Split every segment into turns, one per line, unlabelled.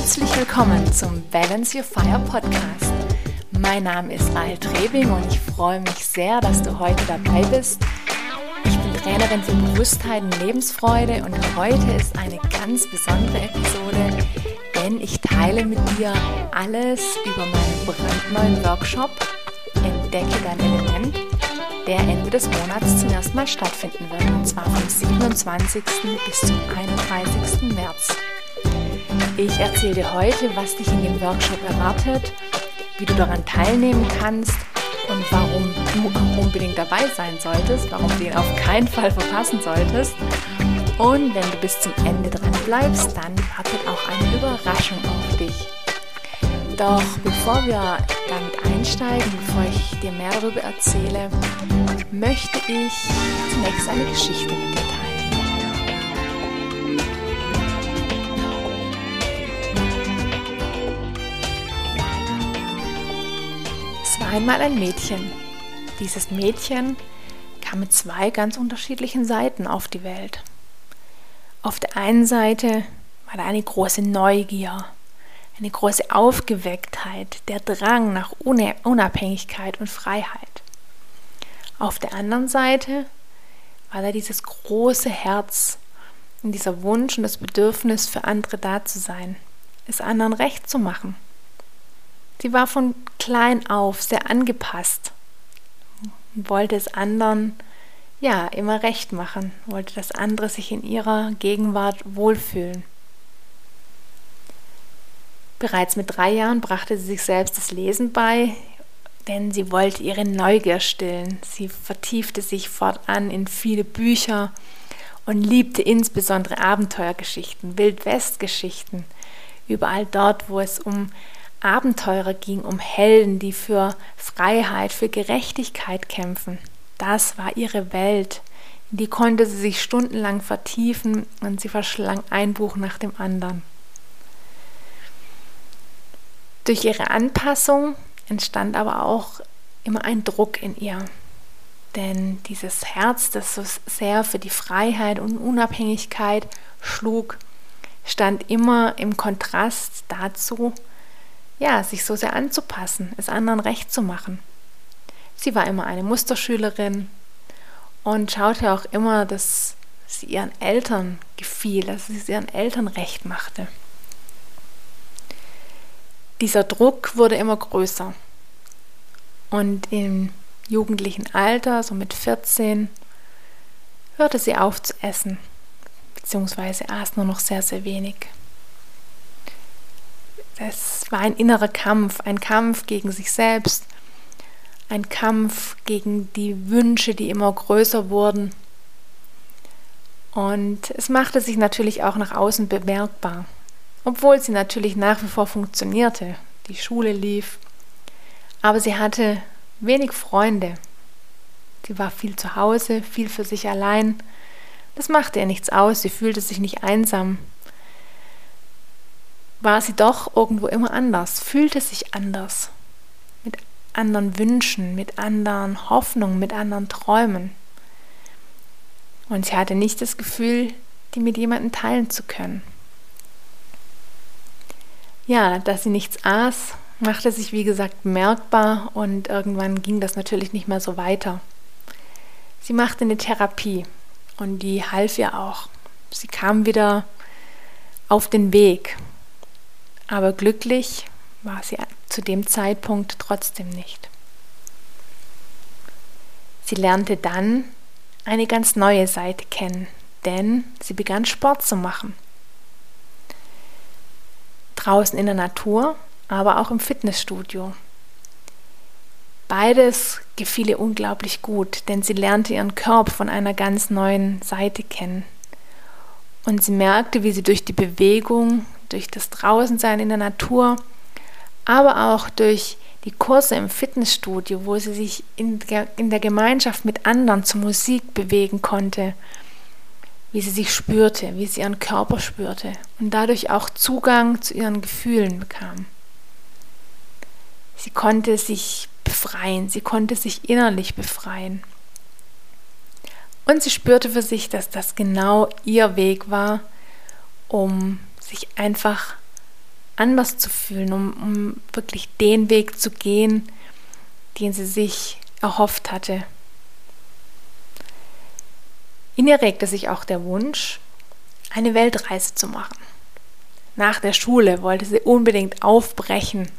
Herzlich willkommen zum Balance Your Fire Podcast. Mein Name ist Rahel Trebing und ich freue mich sehr, dass du heute dabei bist. Ich bin Trainerin für Bewusstheit und Lebensfreude und heute ist eine ganz besondere Episode, denn ich teile mit dir alles über meinen brandneuen Workshop Entdecke dein Element, der Ende des Monats zum ersten Mal stattfinden wird, und zwar vom 27. bis zum 31. März. Ich erzähle dir heute, was dich in dem Workshop erwartet, wie du daran teilnehmen kannst und warum du auch unbedingt dabei sein solltest, warum du ihn auf keinen Fall verpassen solltest. Und wenn du bis zum Ende dran bleibst, dann wartet auch eine Überraschung auf dich. Doch bevor wir damit einsteigen, bevor ich dir mehr darüber erzähle, möchte ich zunächst eine Geschichte mit dir teilen. Einmal ein Mädchen. Dieses Mädchen kam mit zwei ganz unterschiedlichen Seiten auf die Welt. Auf der einen Seite war da eine große Neugier, eine große Aufgewecktheit, der Drang nach Unabhängigkeit und Freiheit. Auf der anderen Seite war da dieses große Herz und dieser Wunsch und das Bedürfnis für andere da zu sein, es anderen recht zu machen. Sie war von klein auf sehr angepasst und wollte es anderen ja immer recht machen, wollte, dass andere sich in ihrer Gegenwart wohlfühlen. Bereits mit drei Jahren brachte sie sich selbst das Lesen bei, denn sie wollte ihre Neugier stillen. Sie vertiefte sich fortan in viele Bücher und liebte insbesondere Abenteuergeschichten, Wildwestgeschichten. Überall dort, wo es um Abenteurer ging, um Helden, die für Freiheit, für Gerechtigkeit kämpfen. Das war ihre Welt. In die konnte sie sich stundenlang vertiefen und sie verschlang ein Buch nach dem anderen. Durch ihre Anpassung entstand aber auch immer ein Druck in ihr. Denn dieses Herz, das so sehr für die Freiheit und Unabhängigkeit schlug, stand immer im Kontrast dazu, ja, sich so sehr anzupassen, es anderen recht zu machen. Sie war immer eine Musterschülerin und schaute auch immer, dass sie ihren Eltern gefiel, dass sie es ihren Eltern recht machte. Dieser Druck wurde immer größer. Und im jugendlichen Alter, so mit 14, hörte sie auf zu essen, beziehungsweise aß nur noch sehr, sehr wenig. Es war ein innerer Kampf, ein Kampf gegen sich selbst, ein Kampf gegen die Wünsche, die immer größer wurden. Und es machte sich natürlich auch nach außen bemerkbar obwohl sie natürlich nach wie vor funktionierte, die Schule lief. Aber sie hatte wenig Freunde. Sie war viel zu Hause, viel für sich allein. Das machte ihr nichts aus, sie fühlte sich nicht einsam. War sie doch irgendwo immer anders, fühlte sich anders, mit anderen Wünschen, mit anderen Hoffnungen, mit anderen Träumen. Und sie hatte nicht das Gefühl, die mit jemandem teilen zu können. Ja, dass sie nichts aß, machte sich wie gesagt bemerkbar und irgendwann ging das natürlich nicht mehr so weiter. Sie machte eine Therapie und die half ihr auch. Sie kam wieder auf den Weg. Aber glücklich war sie zu dem Zeitpunkt trotzdem nicht. Sie lernte dann eine ganz neue Seite kennen, denn sie begann Sport zu machen draußen in der Natur, aber auch im Fitnessstudio. Beides gefiel ihr unglaublich gut, denn sie lernte ihren Körper von einer ganz neuen Seite kennen. Und sie merkte, wie sie durch die Bewegung, durch das Draußensein in der Natur, aber auch durch die Kurse im Fitnessstudio, wo sie sich in der, Gemeinschaft mit anderen zur Musik bewegen konnte, wie sie sich spürte, wie sie ihren Körper spürte und dadurch auch Zugang zu ihren Gefühlen bekam. Sie konnte sich befreien, sie konnte sich innerlich befreien. Und sie spürte für sich, dass das genau ihr Weg war, um sich einfach anders zu fühlen, um, um wirklich den Weg zu gehen, den sie sich erhofft hatte. In ihr regte sich auch der Wunsch, eine Weltreise zu machen. Nach der Schule wollte sie unbedingt aufbrechen,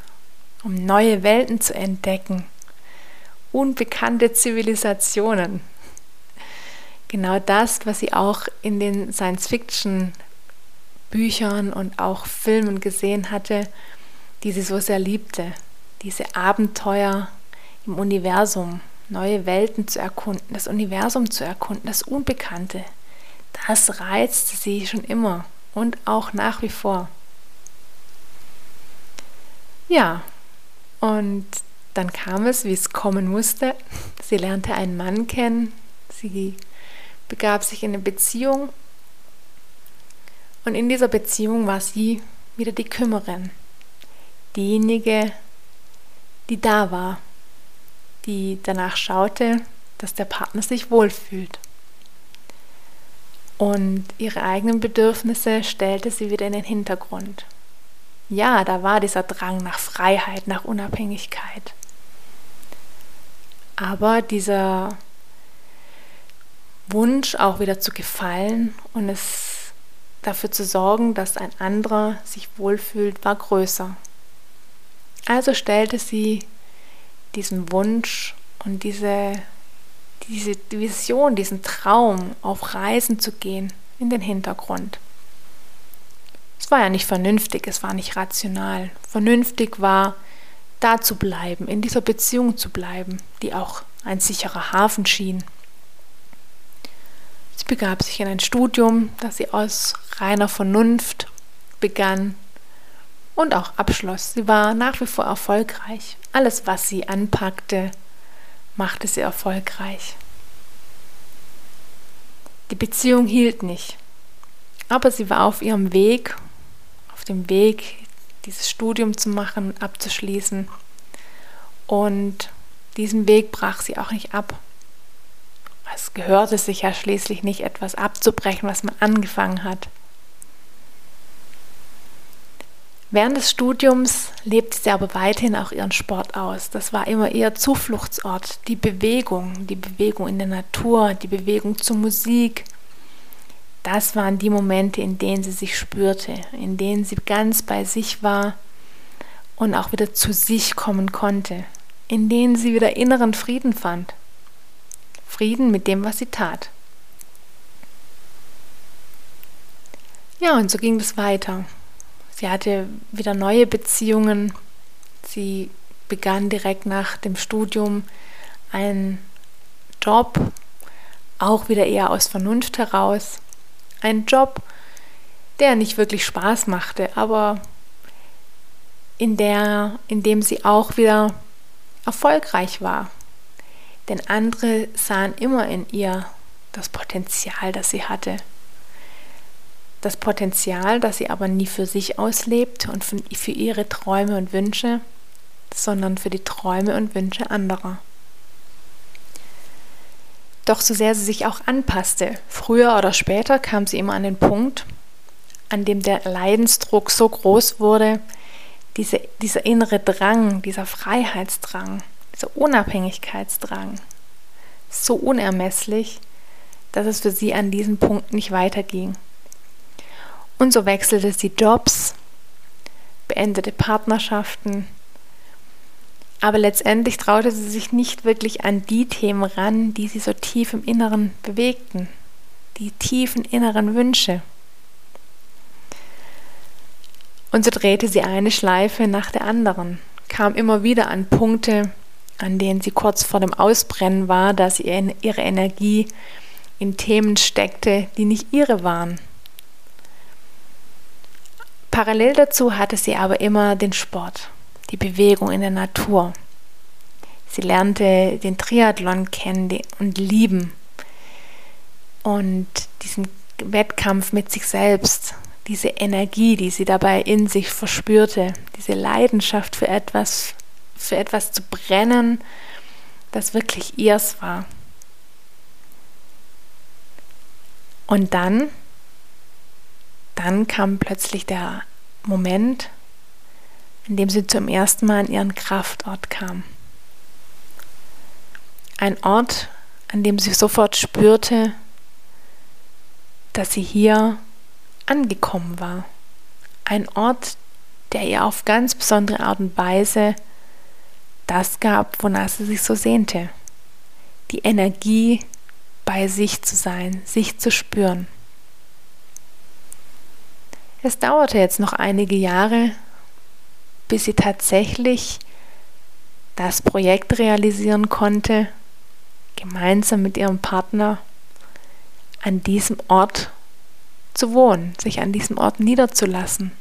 um neue Welten zu entdecken, unbekannte Zivilisationen. Genau das, was sie auch in den Science-Fiction-Büchern und auch Filmen gesehen hatte, die sie so sehr liebte. Diese Abenteuer im Universum, neue Welten zu erkunden, das Universum zu erkunden, das Unbekannte. Das reizte sie schon immer und auch nach wie vor. Ja, und dann kam es, wie es kommen musste. Sie lernte einen Mann kennen, sie begab sich in eine Beziehung und in dieser Beziehung war sie wieder die Kümmerin, diejenige, die da war, die danach schaute, dass der Partner sich wohlfühlt. Und ihre eigenen Bedürfnisse stellte sie wieder in den Hintergrund. Ja, da war dieser Drang nach Freiheit, nach Unabhängigkeit. Aber dieser Wunsch auch wieder zu gefallen und es dafür zu sorgen, dass ein anderer sich wohlfühlt, war größer. Also stellte sie diesen Wunsch und diese, diese Vision, diesen Traum, auf Reisen zu gehen, in den Hintergrund. Es war ja nicht vernünftig, es war nicht rational. Vernünftig war, da zu bleiben, in dieser Beziehung zu bleiben, die auch ein sicherer Hafen schien. Sie begab sich in ein Studium, das sie aus reiner Vernunft begann und auch abschloss. Sie war nach wie vor erfolgreich. Alles, was sie anpackte, machte sie erfolgreich. Die Beziehung hielt nicht, aber sie war auf ihrem Weg, auf dem Weg, dieses Studium zu machen und abzuschließen. Und diesen Weg brach sie auch nicht ab. Es gehörte sich ja schließlich nicht, etwas abzubrechen, was man angefangen hat. Während des Studiums lebte sie aber weiterhin auch ihren Sport aus. Das war immer ihr Zufluchtsort, die Bewegung, die Bewegung in der Natur, die Bewegung zur Musik. Das waren die Momente, in denen sie sich spürte, in denen sie ganz bei sich war und auch wieder zu sich kommen konnte, in denen sie wieder inneren Frieden fand. Frieden mit dem, was sie tat. Ja, und so ging es weiter. Sie hatte wieder neue Beziehungen. Sie begann direkt nach dem Studium einen Job, auch wieder eher aus Vernunft heraus. Ein Job, der nicht wirklich Spaß machte, aber in, der, in dem sie auch wieder erfolgreich war. Denn andere sahen immer in ihr das Potenzial, das sie hatte das Potenzial, das sie aber nie für sich auslebt und für ihre Träume und Wünsche, sondern für die Träume und Wünsche anderer. Doch so sehr sie sich auch anpasste, früher oder später kam sie immer an den Punkt, an dem der Leidensdruck so groß wurde, diese, dieser innere Drang, dieser Freiheitsdrang, dieser Unabhängigkeitsdrang, so unermesslich, dass es für sie an diesem Punkt nicht weiterging. Und so wechselte sie Jobs, beendete Partnerschaften, aber letztendlich traute sie sich nicht wirklich an die Themen ran, die sie so tief im Inneren bewegten, die tiefen inneren Wünsche. Und so drehte sie eine Schleife nach der anderen, kam immer wieder an Punkte, an denen sie kurz vor dem Ausbrennen war, dass sie ihre Energie in Themen steckte, die nicht ihre waren. Parallel dazu hatte sie aber immer den Sport, die Bewegung in der Natur. Sie lernte den Triathlon kennen und lieben und diesen Wettkampf mit sich selbst, diese Energie, die sie dabei in sich verspürte, diese Leidenschaft für etwas, für etwas zu brennen, das wirklich ihrs war. Und dann dann kam plötzlich der Moment, an dem sie zum ersten Mal an ihren Kraftort kam. Ein Ort, an dem sie sofort spürte, dass sie hier angekommen war. Ein Ort, der ihr auf ganz besondere Art und Weise das gab, wonach sie sich so sehnte. Die Energie, bei sich zu sein, sich zu spüren. Es dauerte jetzt noch einige Jahre, bis sie tatsächlich das Projekt realisieren konnte, gemeinsam mit ihrem Partner an diesem Ort zu wohnen, sich an diesem Ort niederzulassen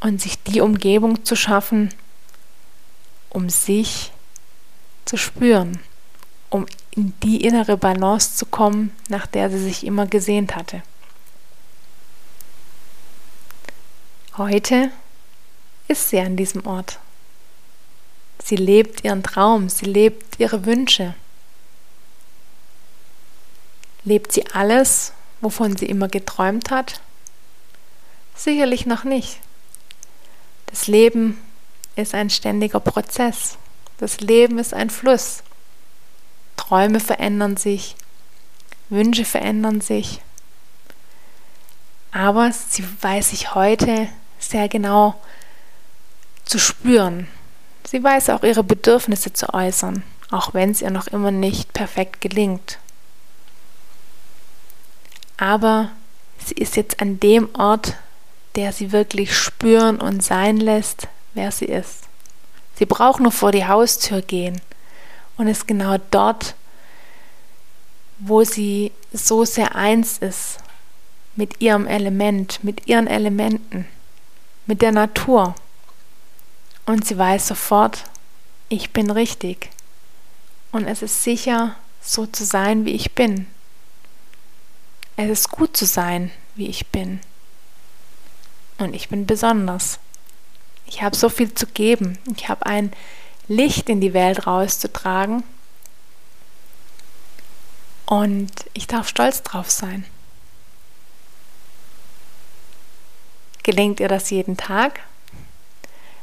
und sich die Umgebung zu schaffen, um sich zu spüren, um in die innere Balance zu kommen, nach der sie sich immer gesehnt hatte. Heute ist sie an diesem Ort. Sie lebt ihren Traum, sie lebt ihre Wünsche. Lebt sie alles, wovon sie immer geträumt hat? Sicherlich noch nicht. Das Leben ist ein ständiger Prozess. Das Leben ist ein Fluss. Träume verändern sich, Wünsche verändern sich. Aber sie weiß sich heute sehr genau zu spüren. Sie weiß auch ihre Bedürfnisse zu äußern, auch wenn es ihr noch immer nicht perfekt gelingt. Aber sie ist jetzt an dem Ort, der sie wirklich spüren und sein lässt, wer sie ist. Sie braucht nur vor die Haustür gehen und ist genau dort, wo sie so sehr eins ist mit ihrem Element, mit ihren Elementen mit der Natur. Und sie weiß sofort, ich bin richtig. Und es ist sicher, so zu sein, wie ich bin. Es ist gut zu sein, wie ich bin. Und ich bin besonders. Ich habe so viel zu geben. Ich habe ein Licht in die Welt rauszutragen. Und ich darf stolz drauf sein. Gelingt ihr das jeden Tag?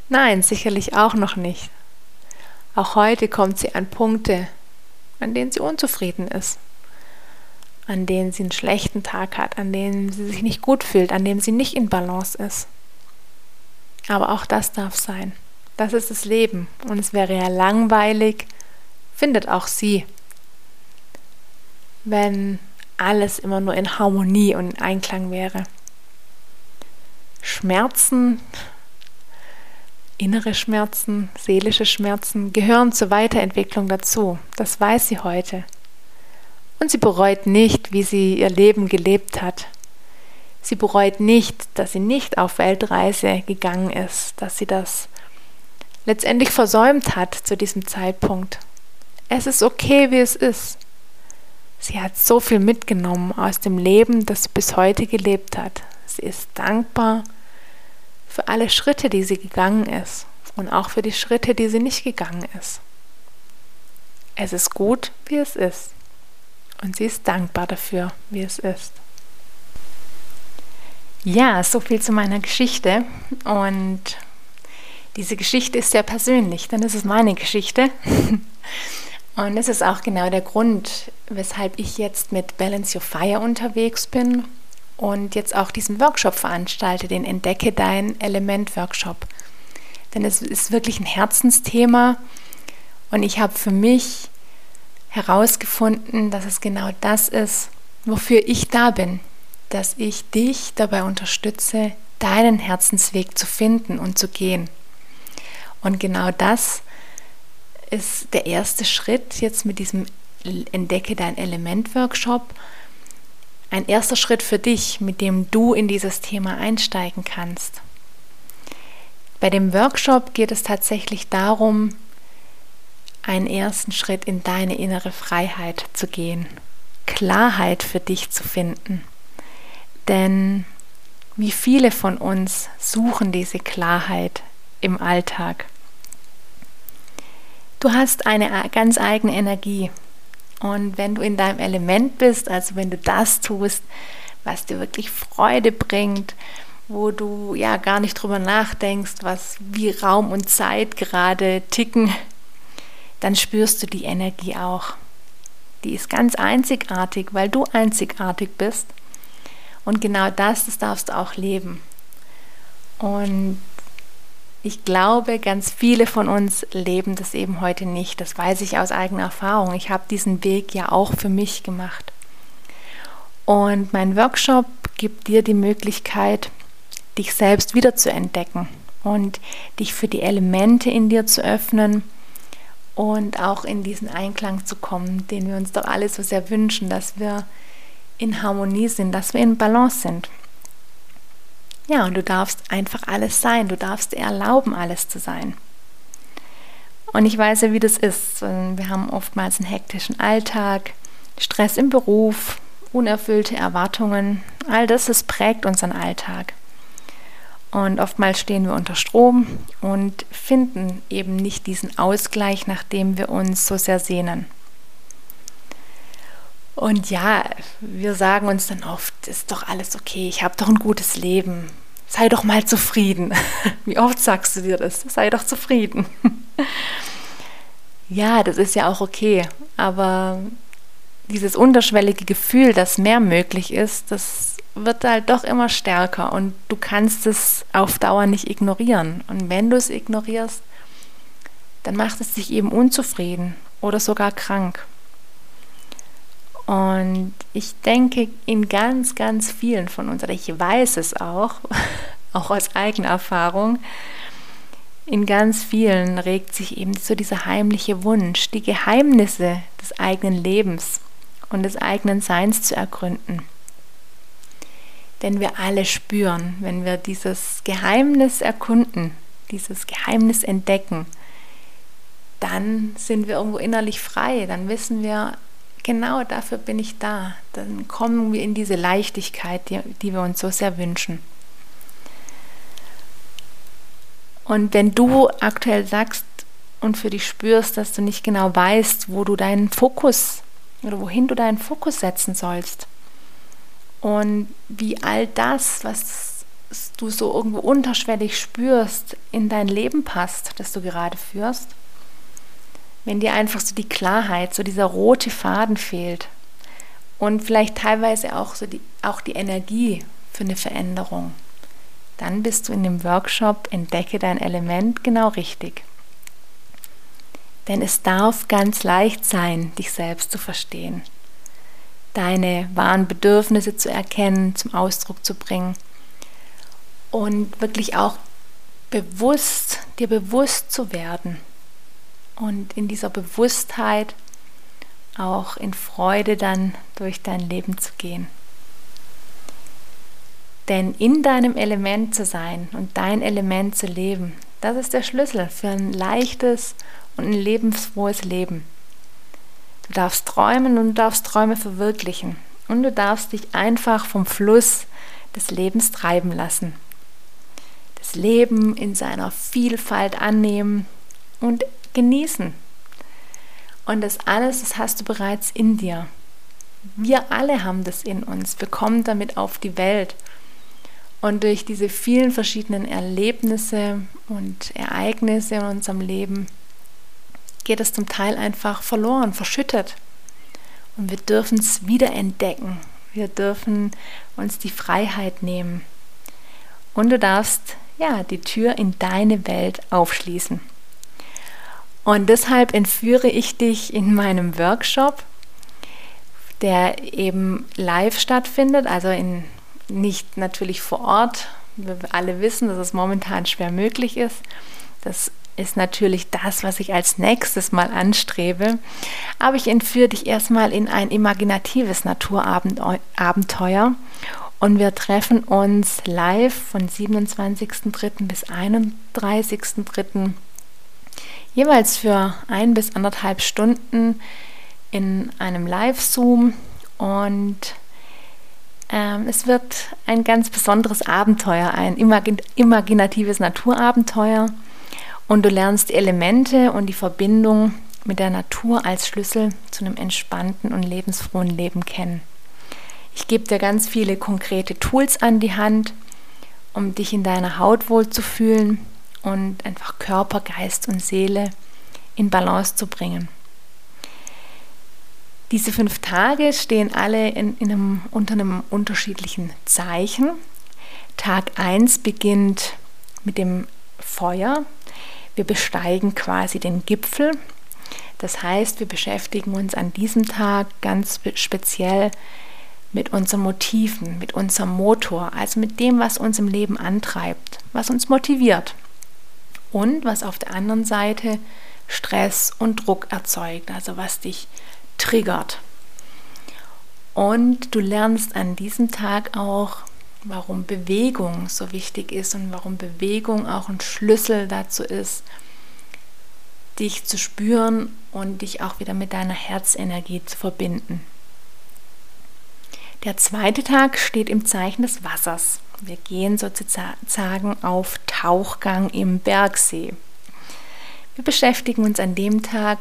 Nein, sicherlich auch noch nicht. Auch heute kommt sie an Punkte, an denen sie unzufrieden ist, an denen sie einen schlechten Tag hat, an denen sie sich nicht gut fühlt, an denen sie nicht in Balance ist. Aber auch das darf sein. Das ist das Leben und es wäre ja langweilig, findet auch sie, wenn alles immer nur in Harmonie und in Einklang wäre. Schmerzen, innere Schmerzen, seelische Schmerzen gehören zur Weiterentwicklung dazu. Das weiß sie heute. Und sie bereut nicht, wie sie ihr Leben gelebt hat. Sie bereut nicht, dass sie nicht auf Weltreise gegangen ist, dass sie das letztendlich versäumt hat zu diesem Zeitpunkt. Es ist okay, wie es ist. Sie hat so viel mitgenommen aus dem Leben, das sie bis heute gelebt hat. Sie ist dankbar für alle Schritte, die sie gegangen ist und auch für die Schritte, die sie nicht gegangen ist. Es ist gut, wie es ist. Und sie ist dankbar dafür, wie es ist. Ja, so viel zu meiner Geschichte. Und diese Geschichte ist sehr persönlich, denn es ist meine Geschichte. Und es ist auch genau der Grund, weshalb ich jetzt mit Balance Your Fire unterwegs bin und jetzt auch diesen Workshop veranstalte, den Entdecke dein Element Workshop. Denn es ist wirklich ein Herzensthema und ich habe für mich herausgefunden, dass es genau das ist, wofür ich da bin, dass ich dich dabei unterstütze, deinen Herzensweg zu finden und zu gehen. Und genau das ist der erste Schritt jetzt mit diesem Entdecke dein Element Workshop ein erster Schritt für dich, mit dem du in dieses Thema einsteigen kannst. Bei dem Workshop geht es tatsächlich darum, einen ersten Schritt in deine innere Freiheit zu gehen, Klarheit für dich zu finden. Denn wie viele von uns suchen diese Klarheit im Alltag? Du hast eine ganz eigene Energie, und wenn du in deinem Element bist, also wenn du das tust, was dir wirklich Freude bringt, wo du ja gar nicht drüber nachdenkst, was wie Raum und Zeit gerade ticken, dann spürst du die Energie auch. Die ist ganz einzigartig, weil du einzigartig bist. Und genau das, das darfst du auch leben. Und ich glaube, ganz viele von uns leben das eben heute nicht. Das weiß ich aus eigener Erfahrung. Ich habe diesen Weg ja auch für mich gemacht. Und mein Workshop gibt dir die Möglichkeit, dich selbst wieder zu entdecken und dich für die Elemente in dir zu öffnen und auch in diesen Einklang zu kommen, den wir uns doch alle so sehr wünschen, dass wir in Harmonie sind, dass wir in Balance sind. Ja, und du darfst einfach alles sein, du darfst dir erlauben, alles zu sein. Und ich weiß ja, wie das ist. Wir haben oftmals einen hektischen Alltag, Stress im Beruf, unerfüllte Erwartungen. All das, das prägt unseren Alltag. Und oftmals stehen wir unter Strom und finden eben nicht diesen Ausgleich, nach dem wir uns so sehr sehnen. Und ja, wir sagen uns dann oft, ist doch alles okay, ich habe doch ein gutes Leben. Sei doch mal zufrieden. Wie oft sagst du dir das? Sei doch zufrieden. ja, das ist ja auch okay, aber dieses unterschwellige Gefühl, dass mehr möglich ist, das wird halt doch immer stärker und du kannst es auf Dauer nicht ignorieren. Und wenn du es ignorierst, dann macht es dich eben unzufrieden oder sogar krank. Und ich denke, in ganz, ganz vielen von uns, oder ich weiß es auch, auch aus eigener Erfahrung, in ganz vielen regt sich eben so dieser heimliche Wunsch, die Geheimnisse des eigenen Lebens und des eigenen Seins zu ergründen. Denn wir alle spüren, wenn wir dieses Geheimnis erkunden, dieses Geheimnis entdecken, dann sind wir irgendwo innerlich frei, dann wissen wir, genau dafür bin ich da. Dann kommen wir in diese Leichtigkeit, die, die wir uns so sehr wünschen. Und wenn du aktuell sagst und für dich spürst, dass du nicht genau weißt, wo du deinen Fokus oder wohin du deinen Fokus setzen sollst, und wie all das, was du so irgendwo unterschwellig spürst, in dein Leben passt, das du gerade führst. Wenn dir einfach so die Klarheit, so dieser rote Faden fehlt. Und vielleicht teilweise auch so die, auch die Energie für eine Veränderung, dann bist du in dem Workshop Entdecke dein Element genau richtig. Denn es darf ganz leicht sein, dich selbst zu verstehen. Deine wahren Bedürfnisse zu erkennen, zum Ausdruck zu bringen. Und wirklich auch bewusst, dir bewusst zu werden und in dieser Bewusstheit auch in Freude dann durch dein Leben zu gehen. Denn in deinem Element zu sein und dein Element zu leben, das ist der Schlüssel für ein leichtes und ein lebensfrohes Leben. Du darfst träumen und du darfst Träume verwirklichen. Und du darfst dich einfach vom Fluss des Lebens treiben lassen. Das Leben in seiner Vielfalt annehmen und genießen. Und das alles, das hast du bereits in dir. Wir alle haben das in uns. Wir kommen damit auf die Welt. Und durch diese vielen verschiedenen Erlebnisse und Ereignisse in unserem Leben geht es zum Teil einfach verloren, verschüttet. Und wir dürfen es wiederentdecken. Wir dürfen uns die Freiheit nehmen. Und du darfst ja die Tür in deine Welt aufschließen. Und deshalb entführe ich dich in meinem Workshop, der eben live stattfindet, also in, nicht natürlich vor Ort. Wir alle wissen, dass es momentan schwer möglich ist. Das ist natürlich das, was ich als nächstes mal anstrebe. Aber ich entführe dich erstmal in ein imaginatives Naturabenteuer und wir treffen uns live von 27.03. bis 31.03. jeweils für ein bis anderthalb Stunden in einem Live-Zoom und ähm, es wird ein ganz besonderes Abenteuer, ein imagin imaginatives Naturabenteuer. Und du lernst die Elemente und die Verbindung mit der Natur als Schlüssel zu einem entspannten und lebensfrohen Leben kennen. Ich gebe dir ganz viele konkrete Tools an die Hand um dich in deiner Haut wohlzufühlen und einfach Körper, Geist und Seele in Balance zu bringen. Diese fünf Tage stehen alle in, in einem, unter einem unterschiedlichen Zeichen. Tag 1 beginnt mit dem Feuer. Wir besteigen quasi den Gipfel. Das heißt, wir beschäftigen uns an diesem Tag ganz speziell mit unseren Motiven, mit unserem Motor, also mit dem, was uns im Leben antreibt, was uns motiviert und was auf der anderen Seite Stress und Druck erzeugt, also was dich triggert. Und du lernst an diesem Tag auch, warum Bewegung so wichtig ist und warum Bewegung auch ein Schlüssel dazu ist, dich zu spüren und dich auch wieder mit deiner Herzenergie zu verbinden. Der zweite Tag steht im Zeichen des Wassers. Wir gehen sozusagen auf Tauchgang im Bergsee. Wir beschäftigen uns an dem Tag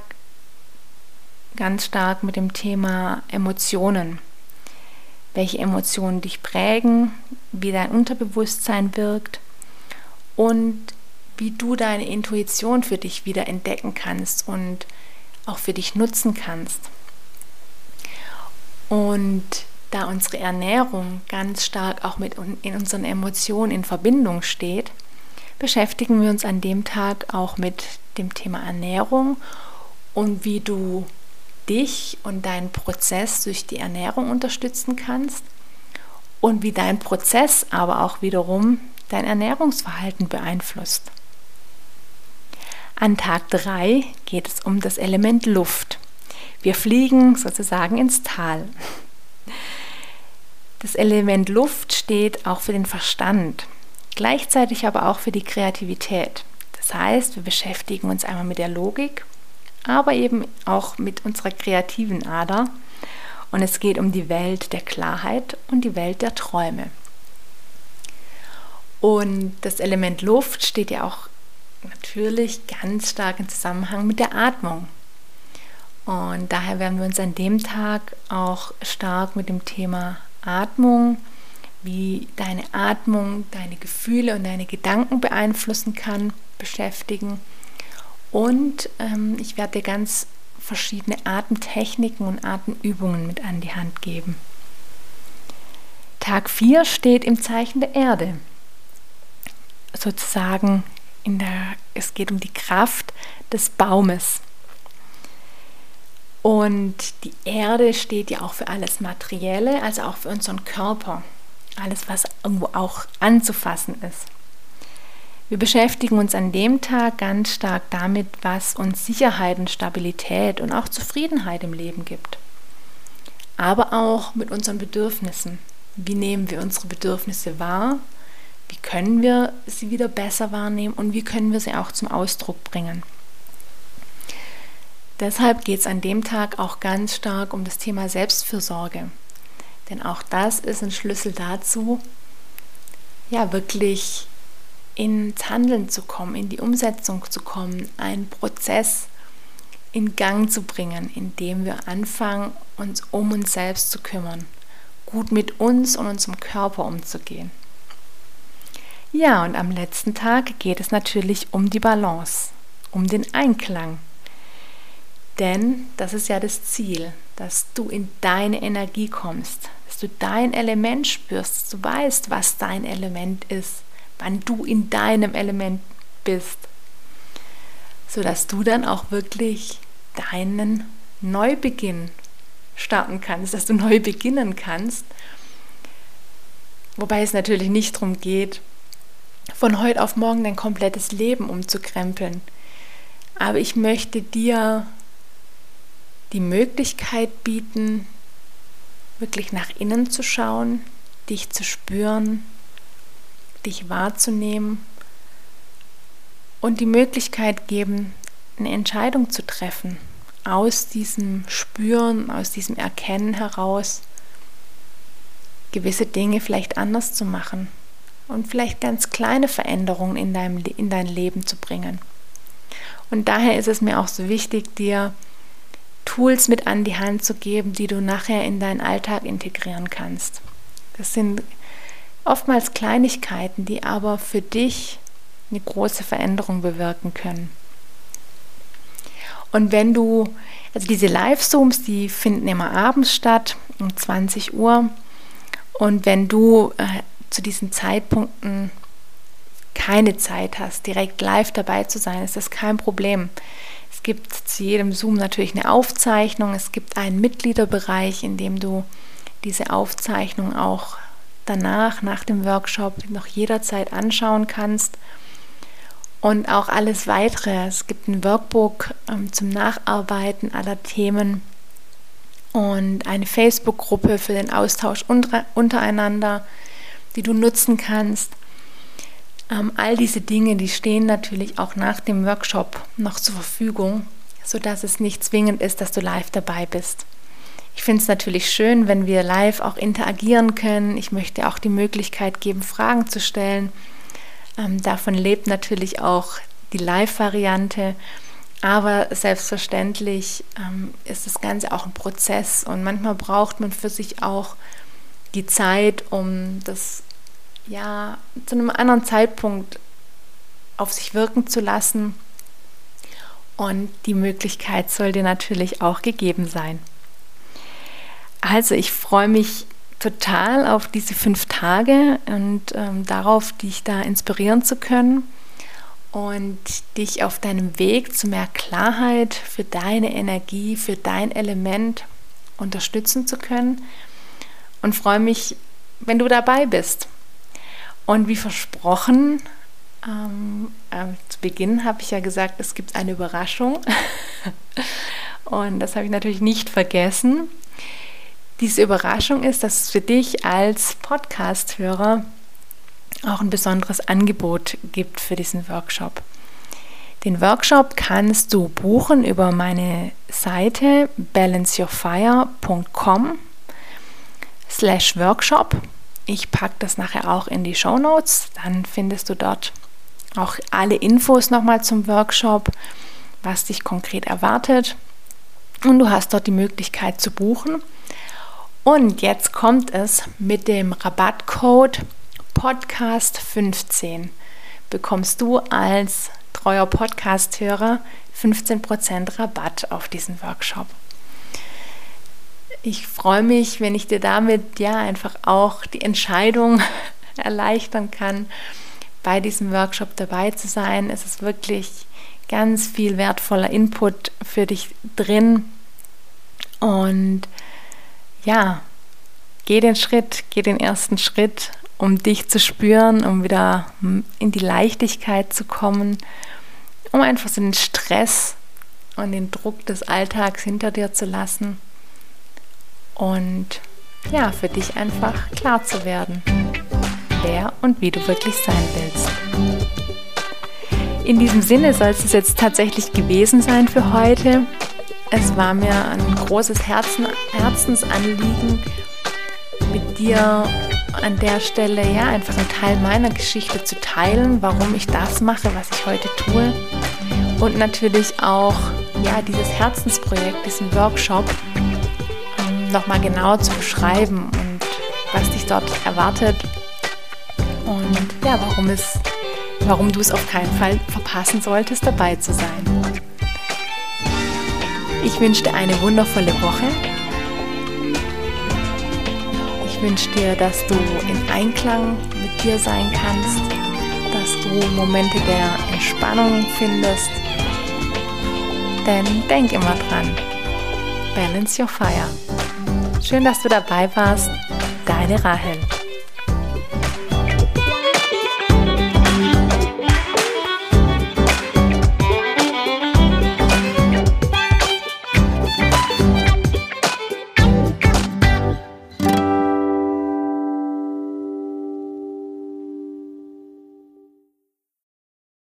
ganz stark mit dem Thema Emotionen. Welche Emotionen dich prägen, wie dein Unterbewusstsein wirkt und wie du deine Intuition für dich wieder entdecken kannst und auch für dich nutzen kannst. Und da unsere Ernährung ganz stark auch mit in unseren Emotionen in Verbindung steht, beschäftigen wir uns an dem Tag auch mit dem Thema Ernährung und wie du dich und deinen Prozess durch die Ernährung unterstützen kannst und wie dein Prozess aber auch wiederum dein Ernährungsverhalten beeinflusst. An Tag 3 geht es um das Element Luft. Wir fliegen sozusagen ins Tal. Das Element Luft steht auch für den Verstand, gleichzeitig aber auch für die Kreativität. Das heißt, wir beschäftigen uns einmal mit der Logik aber eben auch mit unserer kreativen Ader. Und es geht um die Welt der Klarheit und die Welt der Träume. Und das Element Luft steht ja auch natürlich ganz stark im Zusammenhang mit der Atmung. Und daher werden wir uns an dem Tag auch stark mit dem Thema Atmung, wie deine Atmung deine Gefühle und deine Gedanken beeinflussen kann, beschäftigen und ähm, ich werde dir ganz verschiedene Atemtechniken und Atemübungen mit an die Hand geben. Tag 4 steht im Zeichen der Erde. Sozusagen in der, es geht um die Kraft des Baumes. Und die Erde steht ja auch für alles Materielle, also auch für unseren Körper. Alles, was irgendwo auch anzufassen ist. Wir beschäftigen uns an dem Tag ganz stark damit, was uns Sicherheit und Stabilität und auch Zufriedenheit im Leben gibt. Aber auch mit unseren Bedürfnissen. Wie nehmen wir unsere Bedürfnisse wahr? Wie können wir sie wieder besser wahrnehmen und wie können wir sie auch zum Ausdruck bringen? Deshalb geht es an dem Tag auch ganz stark um das Thema Selbstfürsorge. Denn auch das ist ein Schlüssel dazu, ja, wirklich ins Handeln zu kommen, in die Umsetzung zu kommen, einen Prozess in Gang zu bringen, indem wir anfangen, uns um uns selbst zu kümmern, gut mit uns und unserem Körper umzugehen. Ja, und am letzten Tag geht es natürlich um die Balance, um den Einklang. Denn das ist ja das Ziel, dass du in deine Energie kommst, dass du dein Element spürst, dass du weißt, was dein Element ist wann du in deinem Element bist, sodass du dann auch wirklich deinen Neubeginn starten kannst, dass du neu beginnen kannst. Wobei es natürlich nicht darum geht, von heute auf morgen dein komplettes Leben umzukrempeln. Aber ich möchte dir die Möglichkeit bieten, wirklich nach innen zu schauen, dich zu spüren, dich wahrzunehmen und die Möglichkeit geben, eine Entscheidung zu treffen, aus diesem Spüren, aus diesem Erkennen heraus, gewisse Dinge vielleicht anders zu machen und vielleicht ganz kleine Veränderungen in, deinem, in dein Leben zu bringen. Und daher ist es mir auch so wichtig, dir Tools mit an die Hand zu geben, die du nachher in deinen Alltag integrieren kannst. Das sind Oftmals Kleinigkeiten, die aber für dich eine große Veränderung bewirken können. Und wenn du, also diese Live-Zooms, die finden immer abends statt, um 20 Uhr. Und wenn du äh, zu diesen Zeitpunkten keine Zeit hast, direkt live dabei zu sein, ist das kein Problem. Es gibt zu jedem Zoom natürlich eine Aufzeichnung. Es gibt einen Mitgliederbereich, in dem du diese Aufzeichnung auch danach, nach dem Workshop, noch jederzeit anschauen kannst. Und auch alles weitere. Es gibt ein Workbook ähm, zum Nacharbeiten aller Themen und eine Facebook-Gruppe für den Austausch unter, untereinander, die du nutzen kannst. Ähm, all diese Dinge, die stehen natürlich auch nach dem Workshop noch zur Verfügung, sodass es nicht zwingend ist, dass du live dabei bist. Ich finde es natürlich schön, wenn wir live auch interagieren können. Ich möchte auch die Möglichkeit geben, Fragen zu stellen. Ähm, davon lebt natürlich auch die Live-Variante. Aber selbstverständlich ähm, ist das Ganze auch ein Prozess und manchmal braucht man für sich auch die Zeit, um das ja zu einem anderen Zeitpunkt auf sich wirken zu lassen. Und die Möglichkeit soll dir natürlich auch gegeben sein. Also ich freue mich total auf diese fünf Tage und ähm, darauf, dich da inspirieren zu können und dich auf deinem Weg zu mehr Klarheit für deine Energie, für dein Element unterstützen zu können und freue mich, wenn du dabei bist. Und wie versprochen, ähm, äh, zu Beginn habe ich ja gesagt, es gibt eine Überraschung. und das habe ich natürlich nicht vergessen. Diese Überraschung ist, dass es für dich als Podcast-Hörer auch ein besonderes Angebot gibt für diesen Workshop. Den Workshop kannst du buchen über meine Seite balanceyourfire.com slash Workshop. Ich packe das nachher auch in die Show Notes. Dann findest du dort auch alle Infos nochmal zum Workshop, was dich konkret erwartet. Und du hast dort die Möglichkeit zu buchen. Und jetzt kommt es mit dem Rabattcode Podcast 15 bekommst du als treuer Podcast-Hörer 15% Rabatt auf diesen Workshop. Ich freue mich, wenn ich dir damit ja einfach auch die Entscheidung erleichtern kann, bei diesem Workshop dabei zu sein. Es ist wirklich ganz viel wertvoller Input für dich drin. Und ja, geh den Schritt, geh den ersten Schritt, um dich zu spüren, um wieder in die Leichtigkeit zu kommen, um einfach so den Stress und den Druck des Alltags hinter dir zu lassen und ja, für dich einfach klar zu werden, wer und wie du wirklich sein willst. In diesem Sinne soll es jetzt tatsächlich gewesen sein für heute. Es war mir ein großes Herzen, Herzensanliegen, mit dir an der Stelle ja einfach einen Teil meiner Geschichte zu teilen, warum ich das mache, was ich heute tue. Und natürlich auch ja dieses Herzensprojekt, diesen Workshop nochmal genau zu beschreiben und was dich dort erwartet und ja, warum es, warum du es auf keinen Fall verpassen solltest, dabei zu sein. Ich wünsche dir eine wundervolle Woche. Ich wünsche dir, dass du in Einklang mit dir sein kannst, dass du Momente der Entspannung findest. Denn denk immer dran, balance your fire. Schön, dass du dabei warst. Deine Rahel.